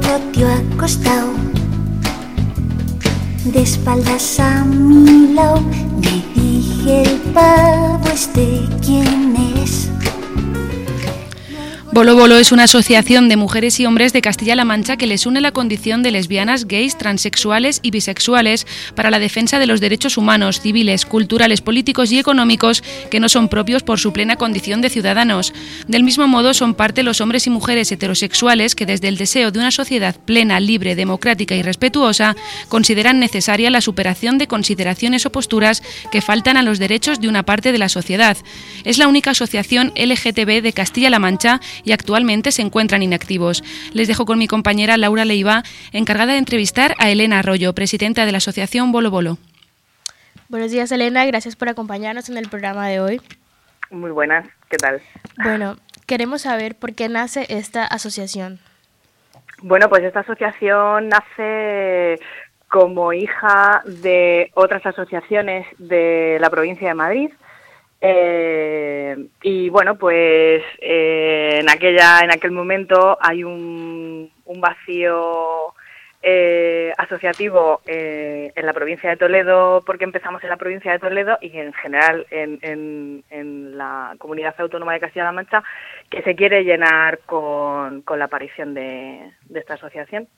todo tío acostado, de espaldas a mi lado, me dije el pavo este Bolo Bolo es una asociación de mujeres y hombres de Castilla-La Mancha que les une la condición de lesbianas, gays, transexuales y bisexuales para la defensa de los derechos humanos, civiles, culturales, políticos y económicos que no son propios por su plena condición de ciudadanos. Del mismo modo son parte los hombres y mujeres heterosexuales que desde el deseo de una sociedad plena, libre, democrática y respetuosa consideran necesaria la superación de consideraciones o posturas que faltan a los derechos de una parte de la sociedad. Es la única asociación LGTB de Castilla-La Mancha actualmente se encuentran inactivos. Les dejo con mi compañera Laura Leiva, encargada de entrevistar a Elena Arroyo, presidenta de la asociación Bolo Bolo. Buenos días, Elena. Gracias por acompañarnos en el programa de hoy. Muy buenas, ¿qué tal? Bueno, queremos saber por qué nace esta asociación. Bueno, pues esta asociación nace como hija de otras asociaciones de la provincia de Madrid eh, y bueno, pues eh, en aquella, en aquel momento hay un, un vacío eh, asociativo eh, en la provincia de Toledo, porque empezamos en la provincia de Toledo y en general en, en, en la comunidad autónoma de Castilla-La Mancha, que se quiere llenar con, con la aparición de, de esta asociación.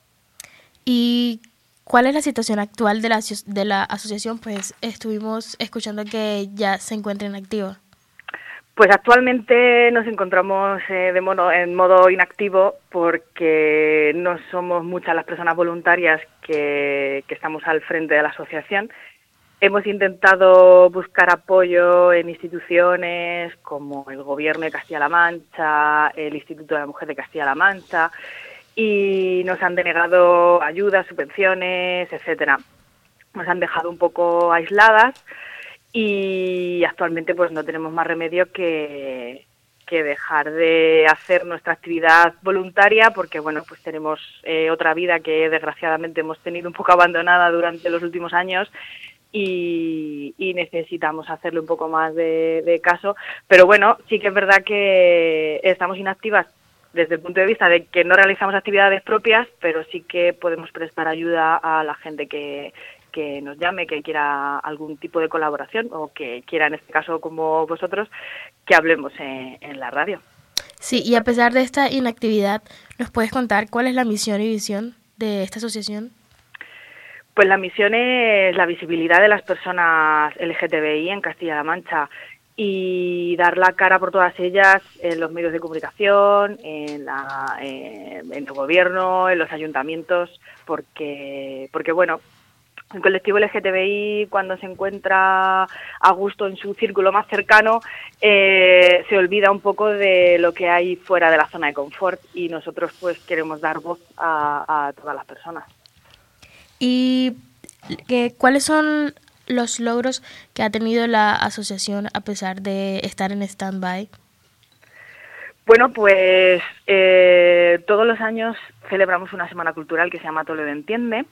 ¿Y ¿Cuál es la situación actual de la, de la asociación? Pues estuvimos escuchando que ya se encuentra inactiva. Pues actualmente nos encontramos eh, de modo, en modo inactivo porque no somos muchas las personas voluntarias que, que estamos al frente de la asociación. Hemos intentado buscar apoyo en instituciones como el Gobierno de Castilla-La Mancha, el Instituto de la Mujer de Castilla-La Mancha, y nos han denegado ayudas, subvenciones, etcétera. Nos han dejado un poco aisladas y actualmente pues no tenemos más remedio que, que dejar de hacer nuestra actividad voluntaria porque bueno pues tenemos eh, otra vida que desgraciadamente hemos tenido un poco abandonada durante los últimos años y, y necesitamos hacerle un poco más de, de caso pero bueno sí que es verdad que estamos inactivas desde el punto de vista de que no realizamos actividades propias, pero sí que podemos prestar ayuda a la gente que, que nos llame, que quiera algún tipo de colaboración o que quiera, en este caso como vosotros, que hablemos en, en la radio. Sí, y a pesar de esta inactividad, ¿nos puedes contar cuál es la misión y visión de esta asociación? Pues la misión es la visibilidad de las personas LGTBI en Castilla-La Mancha y dar la cara por todas ellas en los medios de comunicación, en, la, eh, en el gobierno, en los ayuntamientos, porque, porque bueno, el colectivo LGTBI cuando se encuentra a gusto en su círculo más cercano eh, se olvida un poco de lo que hay fuera de la zona de confort y nosotros pues queremos dar voz a, a todas las personas. ¿Y que, cuáles son los logros que ha tenido la asociación a pesar de estar en stand-by? Bueno, pues eh, todos los años celebramos una semana cultural que se llama Toledo Entiende,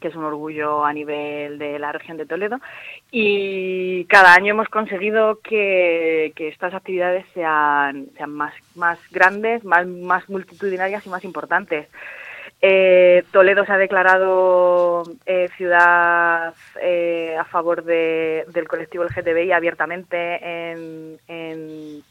que es un orgullo a nivel de la región de Toledo, y cada año hemos conseguido que, que estas actividades sean, sean más, más grandes, más, más multitudinarias y más importantes. Eh, Toledo se ha declarado eh, ciudad eh, a favor de, del colectivo LGTBI abiertamente en, en,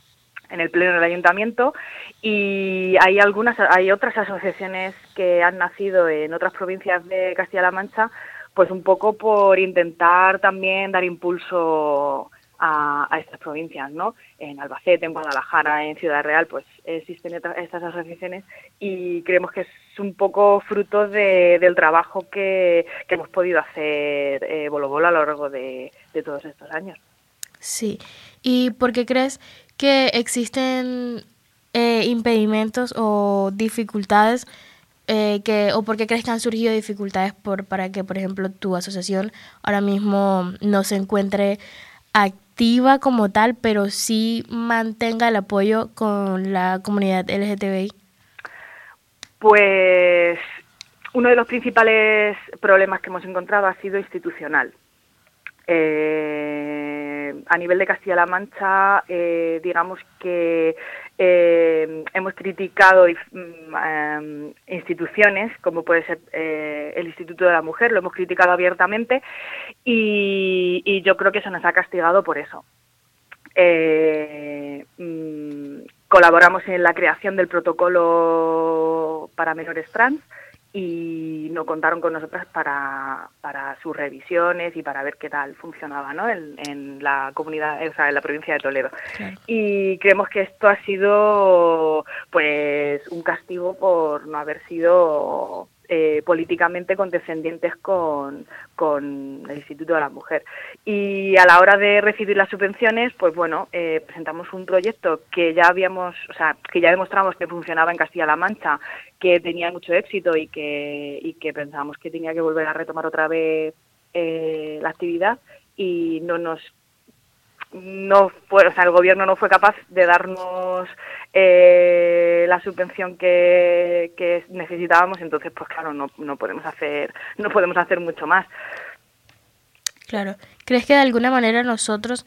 en, el pleno del ayuntamiento. Y hay algunas, hay otras asociaciones que han nacido en otras provincias de Castilla-La Mancha, pues un poco por intentar también dar impulso a, a, estas provincias, ¿no? En Albacete, en Guadalajara, en Ciudad Real, pues existen estas asociaciones y creemos que es un poco fruto de, del trabajo que, hemos podido hacer eh, Bolo Bolo a lo largo de, de, todos estos años. Sí, ¿y por qué crees que existen eh, impedimentos o dificultades eh, que, o por qué crees que han surgido dificultades por, para que, por ejemplo, tu asociación ahora mismo no se encuentre activa como tal, pero sí mantenga el apoyo con la comunidad LGTBI? Pues uno de los principales problemas que hemos encontrado ha sido institucional. Eh, a nivel de Castilla-La Mancha, eh, digamos que eh, hemos criticado mm, instituciones como puede ser el Instituto de la Mujer, lo hemos criticado abiertamente y, yo creo que se nos ha castigado por eso. Mm, colaboramos en la creación del protocolo para menores trans y no contaron con nosotras para, para sus revisiones y para ver qué tal funcionaba ¿no? en, la comunidad, o sea, en la provincia de Toledo. Y creemos que esto ha sido pues un castigo por no haber sido eh, políticamente condescendientes con, con, el Instituto de la Mujer. Y a la hora de recibir las subvenciones, pues bueno, eh, presentamos un proyecto que ya habíamos, o sea, que ya demostramos que funcionaba en Castilla-La Mancha, que tenía mucho éxito y que, y que pensábamos que tenía que volver a retomar otra vez eh, la actividad y no nos no fue, o sea, el gobierno no fue capaz de darnos eh, la subvención que, que, necesitábamos, entonces, pues claro, no, no podemos hacer, no podemos hacer mucho más. Claro. ¿Crees que de alguna manera nosotros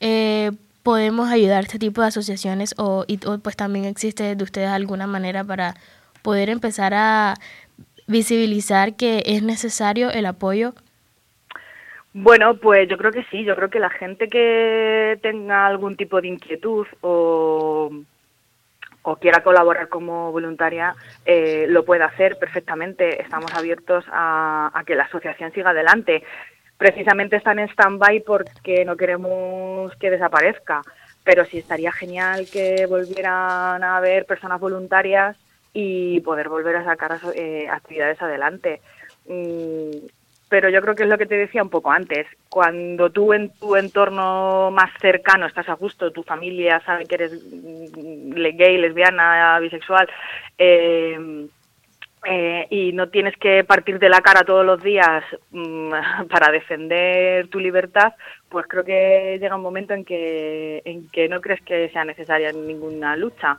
eh, podemos ayudar a este tipo de asociaciones o, y, pues también existe de ustedes alguna manera para poder empezar a visibilizar que es necesario el apoyo bueno, pues yo creo que sí, yo creo que la gente que tenga algún tipo de inquietud o, quiera colaborar como voluntaria eh, lo puede hacer perfectamente. Estamos abiertos a, que la asociación siga adelante. Precisamente están en stand-by porque no queremos que desaparezca, pero sí estaría genial que volvieran a haber personas voluntarias y poder volver a sacar eh, actividades adelante. Mm, pero yo creo que es lo que te decía un poco antes. Cuando tú en tu entorno más cercano estás a gusto, tu familia sabe que eres mm, gay, lesbiana, bisexual, eh, eh, y no tienes que partir de la cara todos los días mm, para defender tu libertad, pues creo que llega un momento en que, en que no crees que sea necesaria ninguna lucha.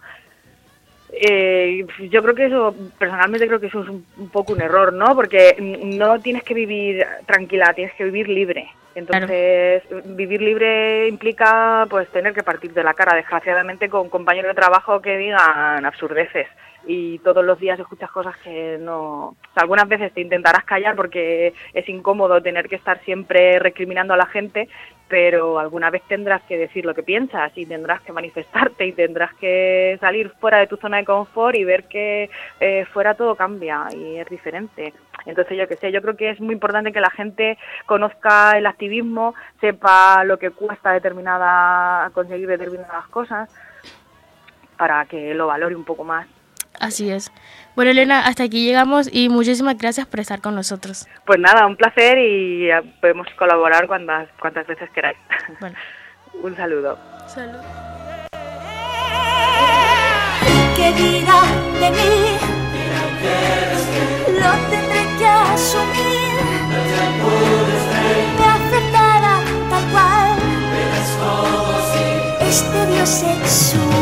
Eh, yo creo que eso, personalmente creo que eso es un, poco un error, ¿no? Porque no tienes que vivir tranquila, tienes que vivir libre. Entonces, vivir libre implica pues tener que partir de la cara, desgraciadamente, con compañeros de trabajo que digan absurdeces y todos los días escuchas cosas que no... algunas veces te intentarás callar porque es incómodo tener que estar siempre recriminando a la gente, pero alguna vez tendrás que decir lo que piensas y tendrás que manifestarte y tendrás que salir fuera de tu zona de confort y ver que eh, fuera todo cambia y es diferente. Entonces yo que sé, yo creo que es muy importante que la gente conozca el activismo, sepa lo que cuesta determinada conseguir determinadas cosas para que lo valore un poco más. Así es. Bueno, Elena, hasta aquí llegamos y muchísimas gracias por estar con nosotros. Pues nada, un placer y podemos colaborar cuantas, cuantas veces queráis. Bueno. un saludo. Salud. ¿Qué dirá de mí? Lo tendré que asumir. Me aceptará tal cual. Este Dios sexual.